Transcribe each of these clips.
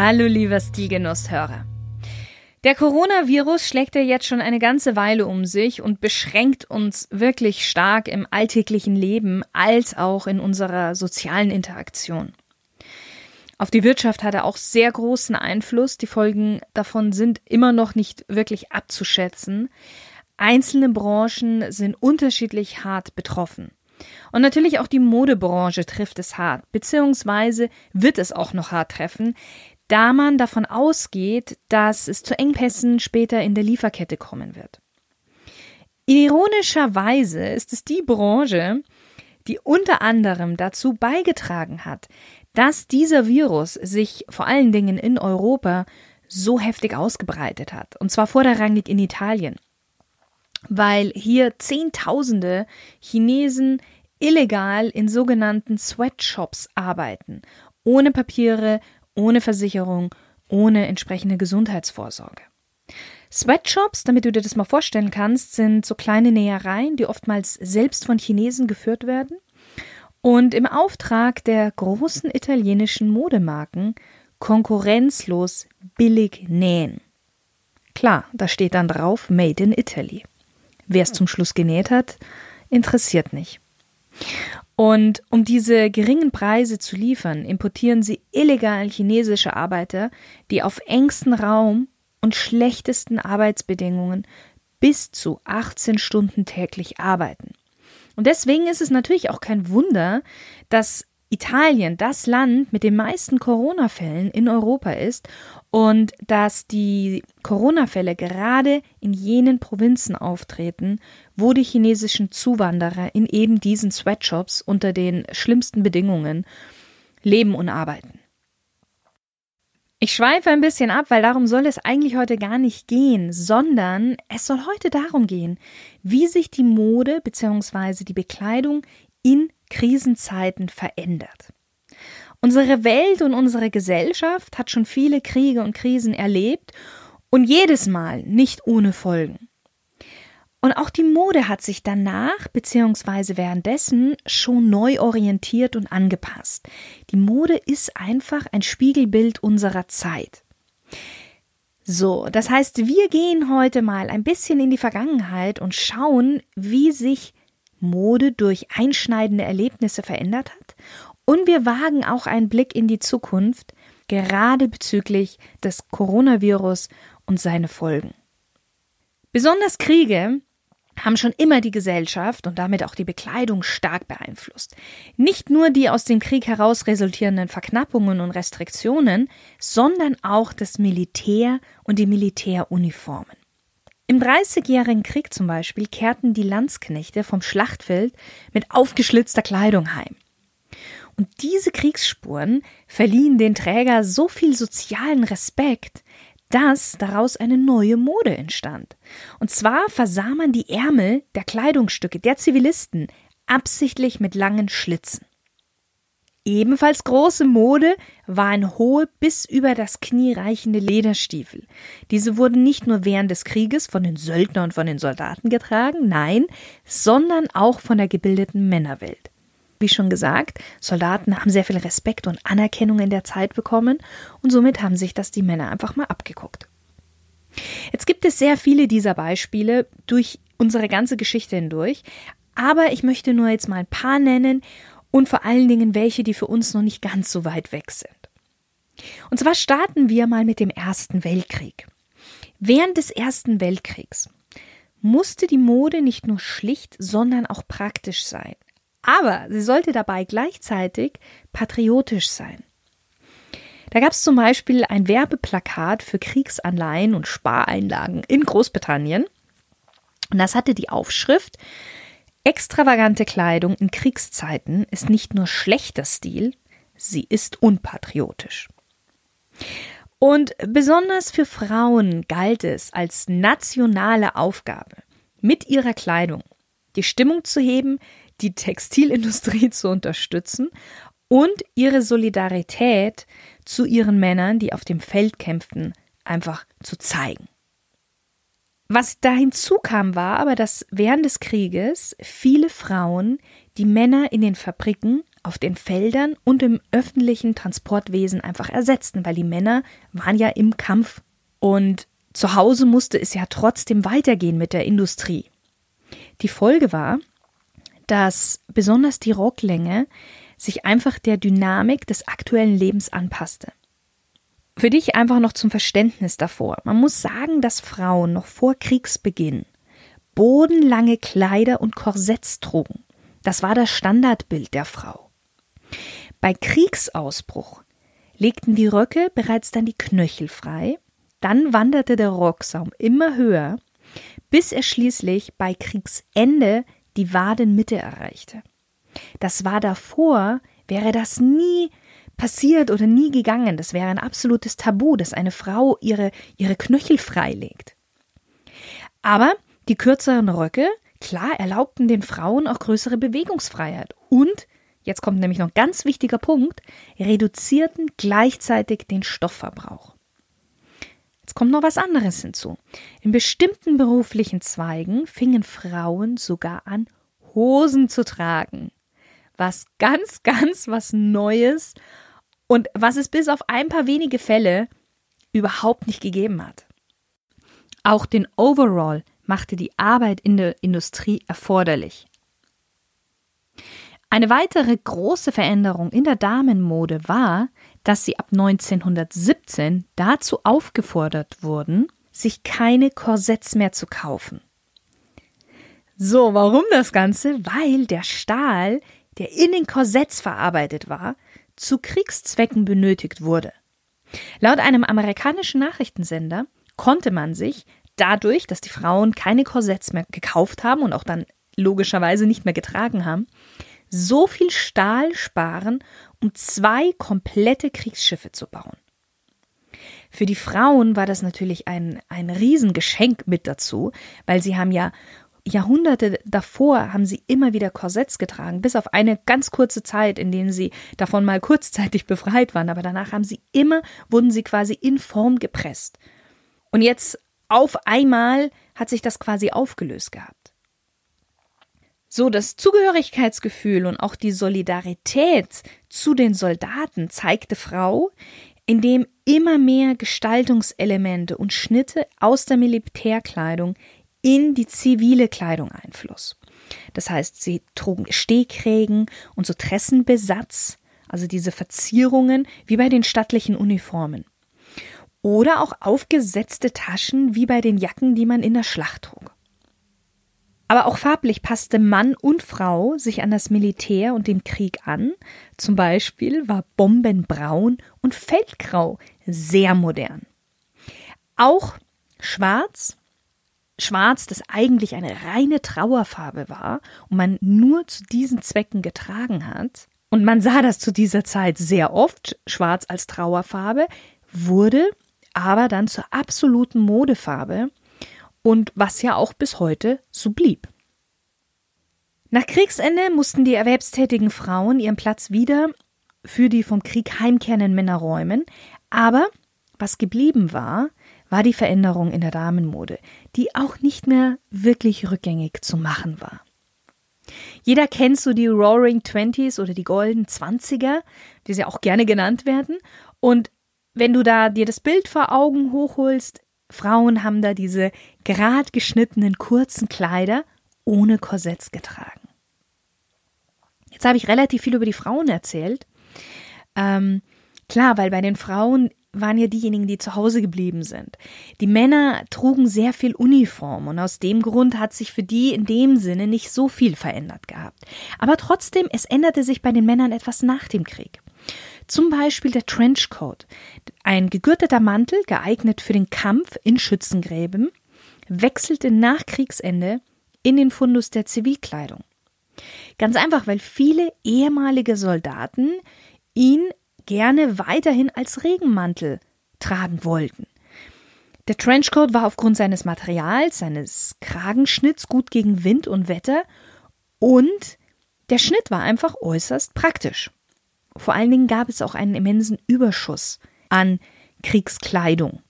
Hallo lieber Stilgenusshörer. Der Coronavirus schlägt ja jetzt schon eine ganze Weile um sich und beschränkt uns wirklich stark im alltäglichen Leben als auch in unserer sozialen Interaktion. Auf die Wirtschaft hat er auch sehr großen Einfluss. Die Folgen davon sind immer noch nicht wirklich abzuschätzen. Einzelne Branchen sind unterschiedlich hart betroffen. Und natürlich auch die Modebranche trifft es hart, beziehungsweise wird es auch noch hart treffen, da man davon ausgeht, dass es zu Engpässen später in der Lieferkette kommen wird. Ironischerweise ist es die Branche, die unter anderem dazu beigetragen hat, dass dieser Virus sich vor allen Dingen in Europa so heftig ausgebreitet hat, und zwar vorderrangig in Italien, weil hier Zehntausende Chinesen illegal in sogenannten Sweatshops arbeiten, ohne Papiere, ohne Versicherung, ohne entsprechende Gesundheitsvorsorge. Sweatshops, damit du dir das mal vorstellen kannst, sind so kleine Nähereien, die oftmals selbst von Chinesen geführt werden und im Auftrag der großen italienischen Modemarken konkurrenzlos billig nähen. Klar, da steht dann drauf Made in Italy. Wer es zum Schluss genäht hat, interessiert nicht. Und um diese geringen Preise zu liefern, importieren sie illegal chinesische Arbeiter, die auf engstem Raum und schlechtesten Arbeitsbedingungen bis zu 18 Stunden täglich arbeiten. Und deswegen ist es natürlich auch kein Wunder, dass Italien das Land mit den meisten Corona-Fällen in Europa ist und dass die Corona-Fälle gerade in jenen Provinzen auftreten, wo die chinesischen Zuwanderer in eben diesen Sweatshops unter den schlimmsten Bedingungen leben und arbeiten. Ich schweife ein bisschen ab, weil darum soll es eigentlich heute gar nicht gehen, sondern es soll heute darum gehen, wie sich die Mode bzw. die Bekleidung in Krisenzeiten verändert. Unsere Welt und unsere Gesellschaft hat schon viele Kriege und Krisen erlebt und jedes Mal nicht ohne Folgen. Und auch die Mode hat sich danach bzw. währenddessen schon neu orientiert und angepasst. Die Mode ist einfach ein Spiegelbild unserer Zeit. So, das heißt, wir gehen heute mal ein bisschen in die Vergangenheit und schauen, wie sich Mode durch einschneidende Erlebnisse verändert hat. Und wir wagen auch einen Blick in die Zukunft, gerade bezüglich des Coronavirus und seine Folgen. Besonders Kriege haben schon immer die Gesellschaft und damit auch die Bekleidung stark beeinflusst. Nicht nur die aus dem Krieg heraus resultierenden Verknappungen und Restriktionen, sondern auch das Militär und die Militäruniformen. Im Dreißigjährigen Krieg zum Beispiel kehrten die Landsknechte vom Schlachtfeld mit aufgeschlitzter Kleidung heim. Und diese Kriegsspuren verliehen den Träger so viel sozialen Respekt, dass daraus eine neue Mode entstand. Und zwar versah man die Ärmel der Kleidungsstücke der Zivilisten absichtlich mit langen Schlitzen. Ebenfalls große Mode waren hohe bis über das Knie reichende Lederstiefel. Diese wurden nicht nur während des Krieges von den Söldnern und von den Soldaten getragen, nein, sondern auch von der gebildeten Männerwelt. Wie schon gesagt, Soldaten haben sehr viel Respekt und Anerkennung in der Zeit bekommen und somit haben sich das die Männer einfach mal abgeguckt. Jetzt gibt es sehr viele dieser Beispiele durch unsere ganze Geschichte hindurch, aber ich möchte nur jetzt mal ein paar nennen und vor allen Dingen welche, die für uns noch nicht ganz so weit weg sind. Und zwar starten wir mal mit dem Ersten Weltkrieg. Während des Ersten Weltkriegs musste die Mode nicht nur schlicht, sondern auch praktisch sein. Aber sie sollte dabei gleichzeitig patriotisch sein. Da gab es zum Beispiel ein Werbeplakat für Kriegsanleihen und Spareinlagen in Großbritannien. Und das hatte die Aufschrift Extravagante Kleidung in Kriegszeiten ist nicht nur schlechter Stil, sie ist unpatriotisch. Und besonders für Frauen galt es als nationale Aufgabe, mit ihrer Kleidung die Stimmung zu heben, die Textilindustrie zu unterstützen und ihre Solidarität zu ihren Männern, die auf dem Feld kämpften, einfach zu zeigen. Was da hinzukam, war aber, dass während des Krieges viele Frauen die Männer in den Fabriken, auf den Feldern und im öffentlichen Transportwesen einfach ersetzten, weil die Männer waren ja im Kampf und zu Hause musste es ja trotzdem weitergehen mit der Industrie. Die Folge war, dass besonders die Rocklänge sich einfach der Dynamik des aktuellen Lebens anpasste. Für dich einfach noch zum Verständnis davor. Man muss sagen, dass Frauen noch vor Kriegsbeginn bodenlange Kleider und Korsetts trugen. Das war das Standardbild der Frau. Bei Kriegsausbruch legten die Röcke bereits dann die Knöchel frei, dann wanderte der Rocksaum immer höher, bis er schließlich bei Kriegsende die Wadenmitte erreichte. Das war davor, wäre das nie passiert oder nie gegangen. Das wäre ein absolutes Tabu, dass eine Frau ihre, ihre Knöchel freilegt. Aber die kürzeren Röcke, klar, erlaubten den Frauen auch größere Bewegungsfreiheit und, jetzt kommt nämlich noch ein ganz wichtiger Punkt, reduzierten gleichzeitig den Stoffverbrauch. Kommt noch was anderes hinzu. In bestimmten beruflichen Zweigen fingen Frauen sogar an, Hosen zu tragen. Was ganz, ganz was Neues und was es bis auf ein paar wenige Fälle überhaupt nicht gegeben hat. Auch den Overall machte die Arbeit in der Industrie erforderlich. Eine weitere große Veränderung in der Damenmode war, dass sie ab 1917 dazu aufgefordert wurden, sich keine Korsetts mehr zu kaufen. So, warum das Ganze? Weil der Stahl, der in den Korsetts verarbeitet war, zu Kriegszwecken benötigt wurde. Laut einem amerikanischen Nachrichtensender konnte man sich dadurch, dass die Frauen keine Korsetts mehr gekauft haben und auch dann logischerweise nicht mehr getragen haben, so viel Stahl sparen, um zwei komplette Kriegsschiffe zu bauen. Für die Frauen war das natürlich ein, ein Riesengeschenk mit dazu, weil sie haben ja Jahrhunderte davor haben sie immer wieder Korsetts getragen, bis auf eine ganz kurze Zeit, in denen sie davon mal kurzzeitig befreit waren, aber danach haben sie immer, wurden sie quasi in Form gepresst. Und jetzt auf einmal hat sich das quasi aufgelöst gehabt. So, das Zugehörigkeitsgefühl und auch die Solidarität zu den Soldaten zeigte Frau, indem immer mehr Gestaltungselemente und Schnitte aus der Militärkleidung in die zivile Kleidung Einfluss. Das heißt, sie trugen Stehkrägen und so Tressenbesatz, also diese Verzierungen wie bei den stattlichen Uniformen. Oder auch aufgesetzte Taschen wie bei den Jacken, die man in der Schlacht trug. Aber auch farblich passte Mann und Frau sich an das Militär und den Krieg an. Zum Beispiel war Bombenbraun und Feldgrau sehr modern. Auch Schwarz, Schwarz, das eigentlich eine reine Trauerfarbe war und man nur zu diesen Zwecken getragen hat, und man sah das zu dieser Zeit sehr oft, Schwarz als Trauerfarbe, wurde aber dann zur absoluten Modefarbe und was ja auch bis heute so blieb. Nach Kriegsende mussten die erwerbstätigen Frauen ihren Platz wieder für die vom Krieg heimkehrenden Männer räumen, aber was geblieben war, war die Veränderung in der Damenmode, die auch nicht mehr wirklich rückgängig zu machen war. Jeder kennt so die Roaring Twenties oder die Golden Zwanziger, die sie auch gerne genannt werden. Und wenn du da dir das Bild vor Augen hochholst, Frauen haben da diese gerad geschnittenen kurzen Kleider ohne Korsetts getragen. Jetzt habe ich relativ viel über die Frauen erzählt. Ähm, klar, weil bei den Frauen waren ja diejenigen, die zu Hause geblieben sind. Die Männer trugen sehr viel Uniform und aus dem Grund hat sich für die in dem Sinne nicht so viel verändert gehabt. Aber trotzdem, es änderte sich bei den Männern etwas nach dem Krieg. Zum Beispiel der Trenchcoat, ein gegürteter Mantel, geeignet für den Kampf in Schützengräben, wechselte nach Kriegsende in den Fundus der Zivilkleidung. Ganz einfach, weil viele ehemalige Soldaten ihn gerne weiterhin als Regenmantel tragen wollten. Der Trenchcoat war aufgrund seines Materials, seines Kragenschnitts gut gegen Wind und Wetter und der Schnitt war einfach äußerst praktisch. Vor allen Dingen gab es auch einen immensen Überschuss an Kriegskleidung.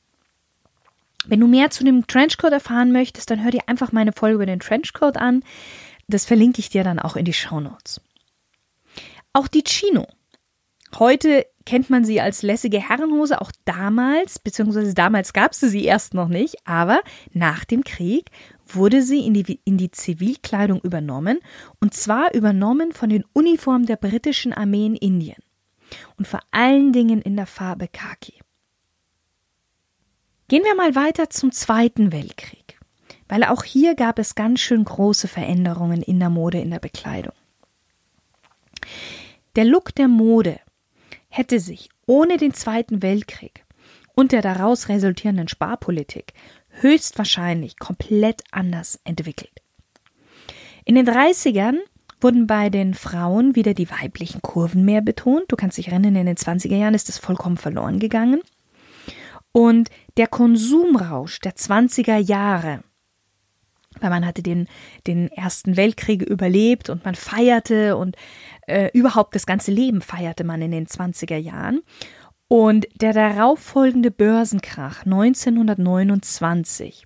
Wenn du mehr zu dem Trenchcoat erfahren möchtest, dann hör dir einfach meine Folge über den Trenchcoat an. Das verlinke ich dir dann auch in die Show Notes. Auch die Chino. Heute kennt man sie als lässige Herrenhose, auch damals, beziehungsweise damals gab es sie erst noch nicht, aber nach dem Krieg wurde sie in die, in die Zivilkleidung übernommen, und zwar übernommen von den Uniformen der britischen Armee in Indien und vor allen Dingen in der Farbe Khaki. Gehen wir mal weiter zum Zweiten Weltkrieg, weil auch hier gab es ganz schön große Veränderungen in der Mode, in der Bekleidung. Der Look der Mode hätte sich ohne den Zweiten Weltkrieg und der daraus resultierenden Sparpolitik höchstwahrscheinlich komplett anders entwickelt. In den 30ern wurden bei den Frauen wieder die weiblichen Kurven mehr betont. Du kannst dich erinnern, in den 20er Jahren ist das vollkommen verloren gegangen. Und der Konsumrausch der 20er Jahre, weil man hatte den, den Ersten Weltkrieg überlebt und man feierte und äh, überhaupt das ganze Leben feierte man in den 20er Jahren. Und der darauffolgende Börsenkrach 1929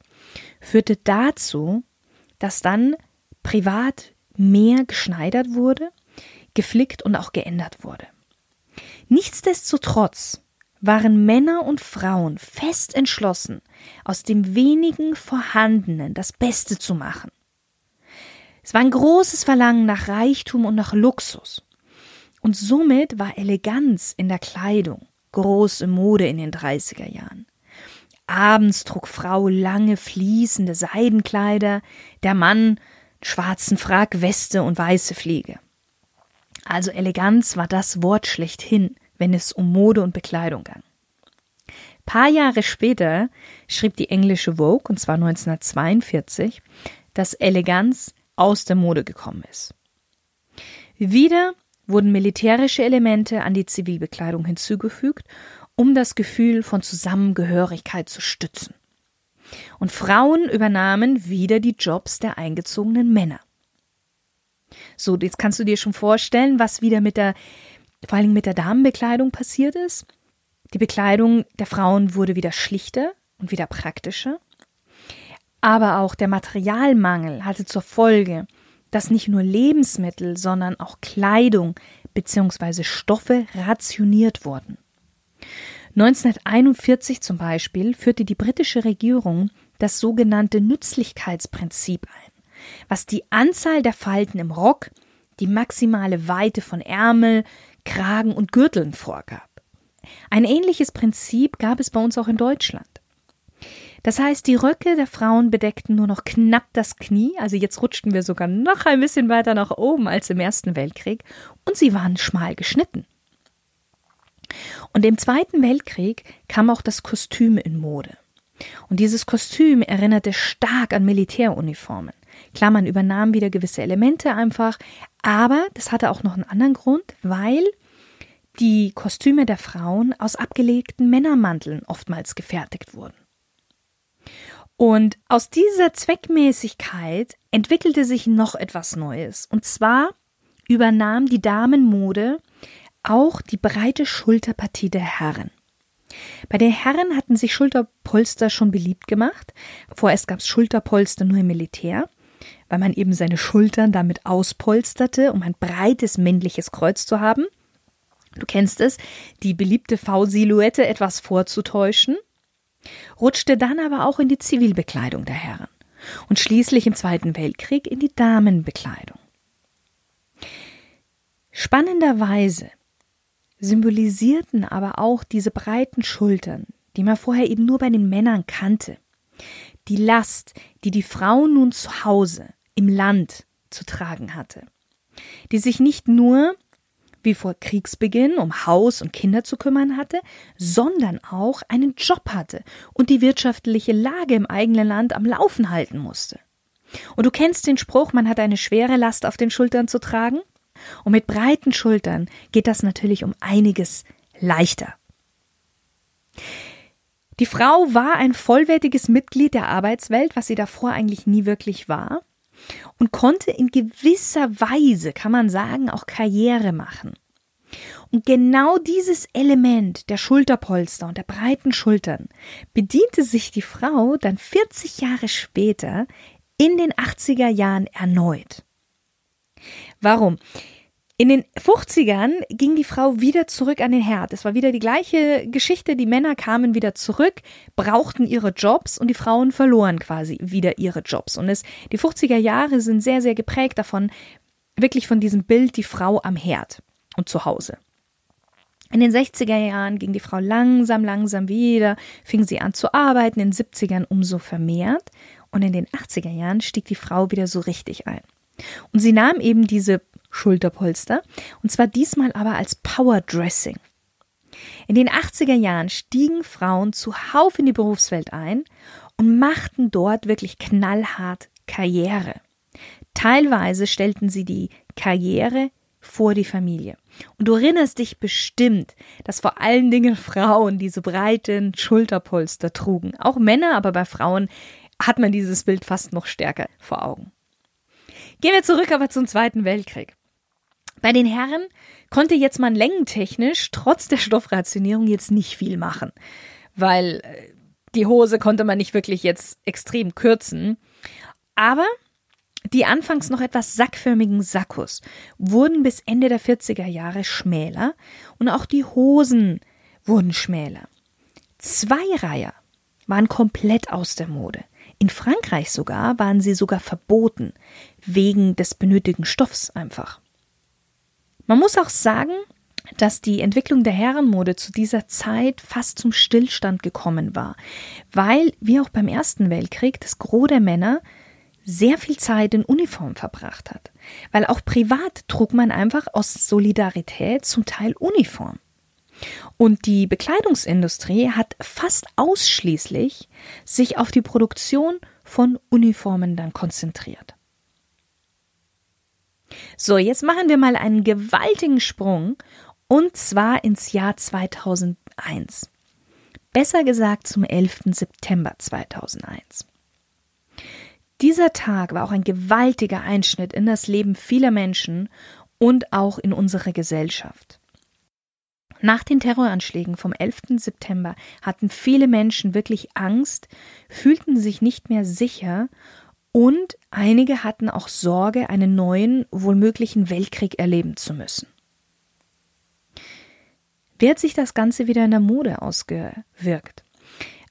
führte dazu, dass dann privat mehr geschneidert wurde, geflickt und auch geändert wurde. Nichtsdestotrotz waren Männer und Frauen fest entschlossen, aus dem wenigen Vorhandenen das Beste zu machen. Es war ein großes Verlangen nach Reichtum und nach Luxus. Und somit war Eleganz in der Kleidung große Mode in den 30er Jahren. Abends trug Frau lange fließende Seidenkleider, der Mann schwarzen Frack, Weste und weiße Fliege. Also Eleganz war das Wort schlechthin, wenn es um Mode und Bekleidung ging. Paar Jahre später schrieb die englische Vogue, und zwar 1942, dass Eleganz aus der Mode gekommen ist. Wieder wurden militärische Elemente an die Zivilbekleidung hinzugefügt, um das Gefühl von Zusammengehörigkeit zu stützen. Und Frauen übernahmen wieder die Jobs der eingezogenen Männer. So, jetzt kannst du dir schon vorstellen, was wieder mit der, vor allem mit der Damenbekleidung passiert ist. Die Bekleidung der Frauen wurde wieder schlichter und wieder praktischer. Aber auch der Materialmangel hatte zur Folge, dass nicht nur Lebensmittel, sondern auch Kleidung bzw. Stoffe rationiert wurden. 1941 zum Beispiel führte die britische Regierung das sogenannte Nützlichkeitsprinzip ein, was die Anzahl der Falten im Rock, die maximale Weite von Ärmel, Kragen und Gürteln vorgab. Ein ähnliches Prinzip gab es bei uns auch in Deutschland. Das heißt, die Röcke der Frauen bedeckten nur noch knapp das Knie, also jetzt rutschten wir sogar noch ein bisschen weiter nach oben als im Ersten Weltkrieg, und sie waren schmal geschnitten. Und im Zweiten Weltkrieg kam auch das Kostüm in Mode. Und dieses Kostüm erinnerte stark an Militäruniformen. Klar, man übernahm wieder gewisse Elemente einfach, aber das hatte auch noch einen anderen Grund, weil die Kostüme der Frauen aus abgelegten Männermanteln oftmals gefertigt wurden. Und aus dieser Zweckmäßigkeit entwickelte sich noch etwas Neues. Und zwar übernahm die Damenmode auch die breite Schulterpartie der Herren. Bei den Herren hatten sich Schulterpolster schon beliebt gemacht. Vorerst gab es Schulterpolster nur im Militär, weil man eben seine Schultern damit auspolsterte, um ein breites männliches Kreuz zu haben. Du kennst es, die beliebte V-Silhouette etwas vorzutäuschen rutschte dann aber auch in die Zivilbekleidung der Herren und schließlich im Zweiten Weltkrieg in die Damenbekleidung. Spannenderweise symbolisierten aber auch diese breiten Schultern, die man vorher eben nur bei den Männern kannte, die Last, die die Frau nun zu Hause im Land zu tragen hatte, die sich nicht nur wie vor Kriegsbeginn um Haus und Kinder zu kümmern hatte, sondern auch einen Job hatte und die wirtschaftliche Lage im eigenen Land am Laufen halten musste. Und du kennst den Spruch, man hat eine schwere Last auf den Schultern zu tragen? Und mit breiten Schultern geht das natürlich um einiges leichter. Die Frau war ein vollwertiges Mitglied der Arbeitswelt, was sie davor eigentlich nie wirklich war, und konnte in gewisser Weise, kann man sagen, auch Karriere machen. Und genau dieses Element der Schulterpolster und der breiten Schultern bediente sich die Frau dann 40 Jahre später in den 80er Jahren erneut. Warum? In den 50ern ging die Frau wieder zurück an den Herd. Es war wieder die gleiche Geschichte. Die Männer kamen wieder zurück, brauchten ihre Jobs und die Frauen verloren quasi wieder ihre Jobs. Und es, die 50er Jahre sind sehr, sehr geprägt davon, wirklich von diesem Bild, die Frau am Herd und zu Hause. In den 60er Jahren ging die Frau langsam, langsam wieder, fing sie an zu arbeiten, in den 70ern umso vermehrt und in den 80er Jahren stieg die Frau wieder so richtig ein. Und sie nahm eben diese Schulterpolster und zwar diesmal aber als Power Dressing. In den 80er Jahren stiegen Frauen zuhauf in die Berufswelt ein und machten dort wirklich knallhart Karriere. Teilweise stellten sie die Karriere vor die Familie. Und du erinnerst dich bestimmt, dass vor allen Dingen Frauen diese breiten Schulterpolster trugen. Auch Männer, aber bei Frauen hat man dieses Bild fast noch stärker vor Augen. Gehen wir zurück aber zum Zweiten Weltkrieg. Bei den Herren konnte jetzt man längentechnisch trotz der Stoffrationierung jetzt nicht viel machen, weil äh, die Hose konnte man nicht wirklich jetzt extrem kürzen. Aber die anfangs noch etwas sackförmigen Sakkos wurden bis Ende der 40er Jahre schmäler und auch die Hosen wurden schmäler. Zweireiher waren komplett aus der Mode. In Frankreich sogar waren sie sogar verboten, wegen des benötigten Stoffs einfach. Man muss auch sagen, dass die Entwicklung der Herrenmode zu dieser Zeit fast zum Stillstand gekommen war, weil, wie auch beim Ersten Weltkrieg, das Gros der Männer sehr viel Zeit in Uniform verbracht hat. Weil auch privat trug man einfach aus Solidarität zum Teil Uniform. Und die Bekleidungsindustrie hat fast ausschließlich sich auf die Produktion von Uniformen dann konzentriert. So, jetzt machen wir mal einen gewaltigen Sprung und zwar ins Jahr 2001. Besser gesagt zum 11. September 2001. Dieser Tag war auch ein gewaltiger Einschnitt in das Leben vieler Menschen und auch in unsere Gesellschaft. Nach den Terroranschlägen vom 11. September hatten viele Menschen wirklich Angst, fühlten sich nicht mehr sicher und einige hatten auch Sorge, einen neuen, wohl möglichen Weltkrieg erleben zu müssen. Wie hat sich das Ganze wieder in der Mode ausgewirkt?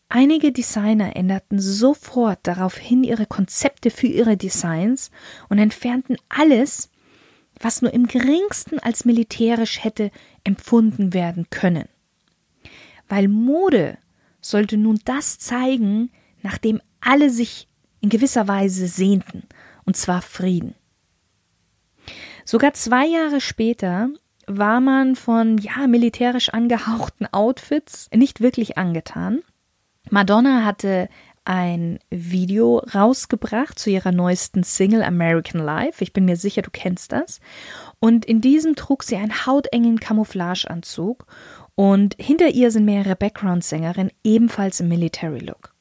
Einige Designer änderten sofort daraufhin ihre Konzepte für ihre Designs und entfernten alles, was nur im geringsten als militärisch hätte empfunden werden können. Weil Mode sollte nun das zeigen, nach dem alle sich in gewisser Weise sehnten, und zwar Frieden. Sogar zwei Jahre später war man von ja militärisch angehauchten Outfits nicht wirklich angetan Madonna hatte ein Video rausgebracht zu ihrer neuesten Single American Life. Ich bin mir sicher, du kennst das. Und in diesem trug sie einen hautengen Camouflageanzug und hinter ihr sind mehrere Background-Sängerinnen ebenfalls im Military-Look.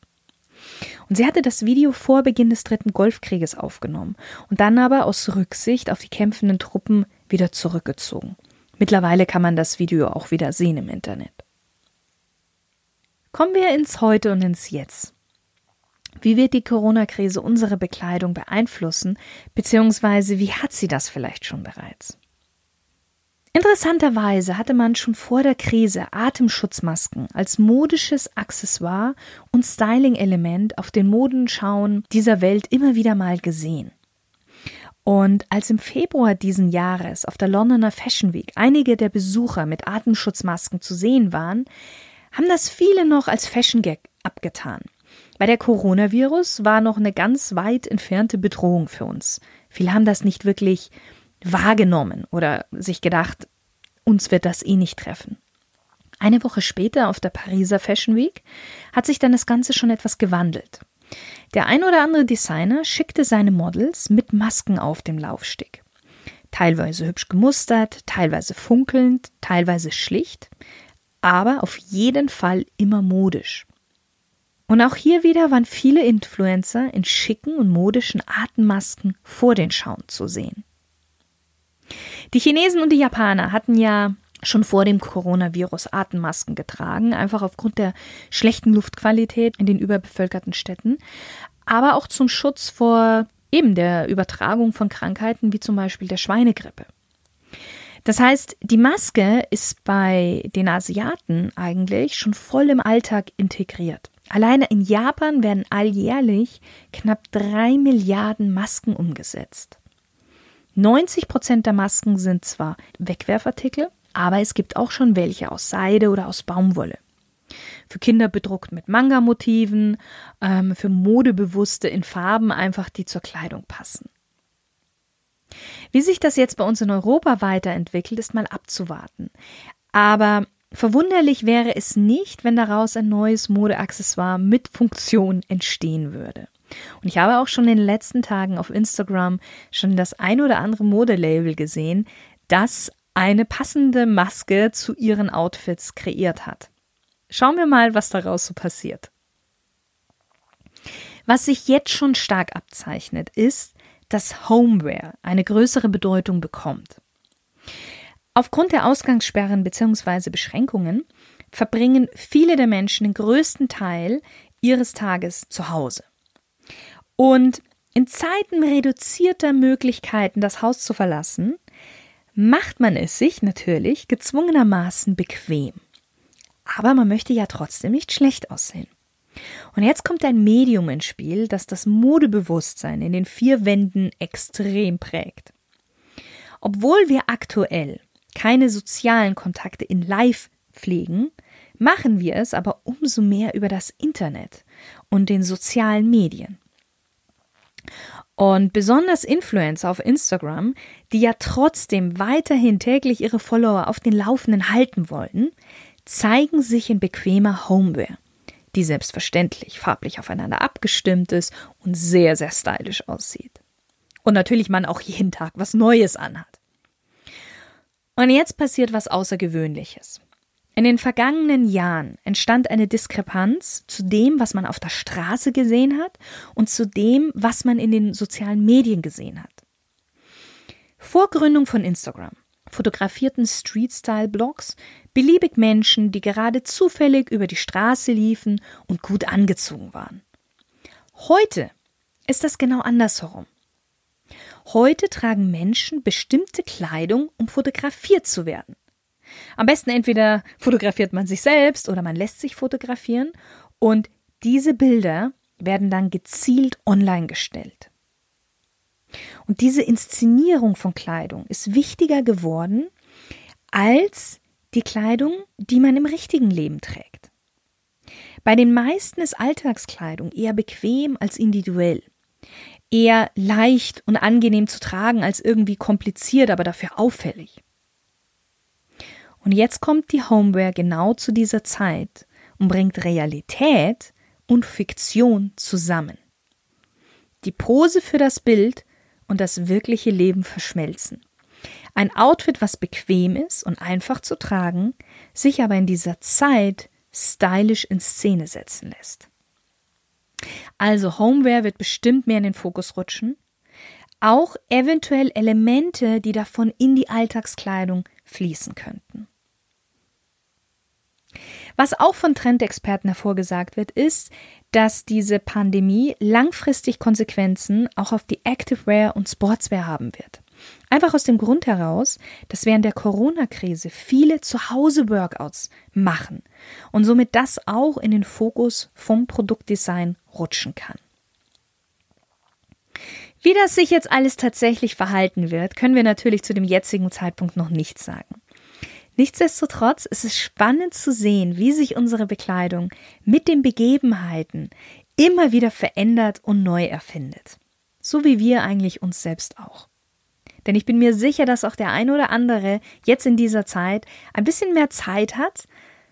Und sie hatte das Video vor Beginn des Dritten Golfkrieges aufgenommen und dann aber aus Rücksicht auf die kämpfenden Truppen wieder zurückgezogen. Mittlerweile kann man das Video auch wieder sehen im Internet. Kommen wir ins Heute und ins Jetzt. Wie wird die Corona-Krise unsere Bekleidung beeinflussen, beziehungsweise wie hat sie das vielleicht schon bereits? Interessanterweise hatte man schon vor der Krise Atemschutzmasken als modisches Accessoire und Styling-Element auf den Modenschauen dieser Welt immer wieder mal gesehen. Und als im Februar diesen Jahres auf der Londoner Fashion Week einige der Besucher mit Atemschutzmasken zu sehen waren, haben das viele noch als Fashion Gag abgetan. Weil der Coronavirus war noch eine ganz weit entfernte Bedrohung für uns. Viele haben das nicht wirklich wahrgenommen oder sich gedacht, uns wird das eh nicht treffen. Eine Woche später auf der Pariser Fashion Week hat sich dann das Ganze schon etwas gewandelt. Der ein oder andere Designer schickte seine Models mit Masken auf dem Laufsteg. Teilweise hübsch gemustert, teilweise funkelnd, teilweise schlicht, aber auf jeden Fall immer modisch. Und auch hier wieder waren viele Influencer in schicken und modischen Atemmasken vor den Schauen zu sehen. Die Chinesen und die Japaner hatten ja schon vor dem Coronavirus Atemmasken getragen, einfach aufgrund der schlechten Luftqualität in den überbevölkerten Städten, aber auch zum Schutz vor eben der Übertragung von Krankheiten wie zum Beispiel der Schweinegrippe. Das heißt, die Maske ist bei den Asiaten eigentlich schon voll im Alltag integriert. Alleine in Japan werden alljährlich knapp drei Milliarden Masken umgesetzt. 90 Prozent der Masken sind zwar Wegwerfartikel, aber es gibt auch schon welche aus Seide oder aus Baumwolle. Für Kinder bedruckt mit Manga-Motiven, ähm, für Modebewusste in Farben einfach, die zur Kleidung passen. Wie sich das jetzt bei uns in Europa weiterentwickelt, ist mal abzuwarten. Aber verwunderlich wäre es nicht, wenn daraus ein neues Modeaccessoire mit Funktion entstehen würde. Und ich habe auch schon in den letzten Tagen auf Instagram schon das ein oder andere Modelabel gesehen, das eine passende Maske zu ihren Outfits kreiert hat. Schauen wir mal, was daraus so passiert. Was sich jetzt schon stark abzeichnet, ist, dass Homeware eine größere Bedeutung bekommt. Aufgrund der Ausgangssperren bzw. Beschränkungen verbringen viele der Menschen den größten Teil ihres Tages zu Hause. Und in Zeiten reduzierter Möglichkeiten, das Haus zu verlassen, macht man es sich natürlich gezwungenermaßen bequem. Aber man möchte ja trotzdem nicht schlecht aussehen. Und jetzt kommt ein Medium ins Spiel, das das Modebewusstsein in den vier Wänden extrem prägt. Obwohl wir aktuell keine sozialen Kontakte in Live pflegen, machen wir es aber umso mehr über das Internet und den sozialen Medien. Und besonders Influencer auf Instagram, die ja trotzdem weiterhin täglich ihre Follower auf den Laufenden halten wollen, zeigen sich in bequemer Homeware, die selbstverständlich farblich aufeinander abgestimmt ist und sehr, sehr stylisch aussieht. Und natürlich man auch jeden Tag was Neues anhat. Und jetzt passiert was Außergewöhnliches. In den vergangenen Jahren entstand eine Diskrepanz zu dem, was man auf der Straße gesehen hat und zu dem, was man in den sozialen Medien gesehen hat. Vor Gründung von Instagram fotografierten Street-Style-Blogs beliebig Menschen, die gerade zufällig über die Straße liefen und gut angezogen waren. Heute ist das genau andersherum. Heute tragen Menschen bestimmte Kleidung, um fotografiert zu werden. Am besten entweder fotografiert man sich selbst oder man lässt sich fotografieren und diese Bilder werden dann gezielt online gestellt. Und diese Inszenierung von Kleidung ist wichtiger geworden als die Kleidung, die man im richtigen Leben trägt. Bei den meisten ist Alltagskleidung eher bequem als individuell, eher leicht und angenehm zu tragen als irgendwie kompliziert, aber dafür auffällig. Und jetzt kommt die Homeware genau zu dieser Zeit und bringt Realität und Fiktion zusammen. Die Pose für das Bild und das wirkliche Leben verschmelzen. Ein Outfit, was bequem ist und einfach zu tragen, sich aber in dieser Zeit stylisch in Szene setzen lässt. Also Homeware wird bestimmt mehr in den Fokus rutschen. Auch eventuell Elemente, die davon in die Alltagskleidung fließen könnten. Was auch von Trendexperten hervorgesagt wird, ist, dass diese Pandemie langfristig Konsequenzen auch auf die Activewear und Sportswear haben wird. Einfach aus dem Grund heraus, dass während der Corona-Krise viele Zuhause-Workouts machen und somit das auch in den Fokus vom Produktdesign rutschen kann. Wie das sich jetzt alles tatsächlich verhalten wird, können wir natürlich zu dem jetzigen Zeitpunkt noch nicht sagen. Nichtsdestotrotz ist es spannend zu sehen, wie sich unsere Bekleidung mit den Begebenheiten immer wieder verändert und neu erfindet. So wie wir eigentlich uns selbst auch. Denn ich bin mir sicher, dass auch der ein oder andere jetzt in dieser Zeit ein bisschen mehr Zeit hat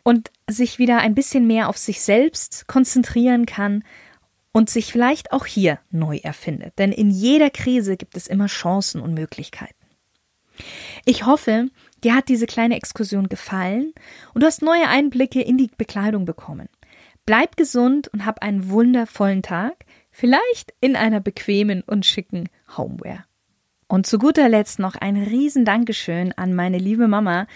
und sich wieder ein bisschen mehr auf sich selbst konzentrieren kann und sich vielleicht auch hier neu erfindet. Denn in jeder Krise gibt es immer Chancen und Möglichkeiten. Ich hoffe, dir hat diese kleine Exkursion gefallen und du hast neue Einblicke in die Bekleidung bekommen. Bleib gesund und hab einen wundervollen Tag, vielleicht in einer bequemen und schicken Homeware. Und zu guter Letzt noch ein riesen Dankeschön an meine liebe Mama,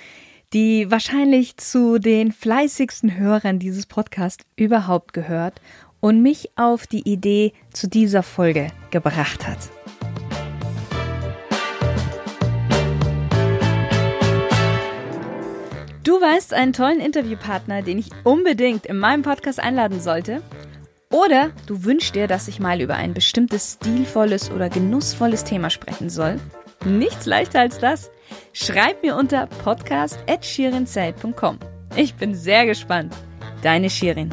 die wahrscheinlich zu den fleißigsten Hörern dieses Podcasts überhaupt gehört und mich auf die Idee zu dieser Folge gebracht hat. Du weißt einen tollen Interviewpartner, den ich unbedingt in meinem Podcast einladen sollte? Oder du wünschst dir, dass ich mal über ein bestimmtes stilvolles oder genussvolles Thema sprechen soll? Nichts leichter als das. Schreib mir unter podcast.shirinzeit.com. Ich bin sehr gespannt. Deine Shirin.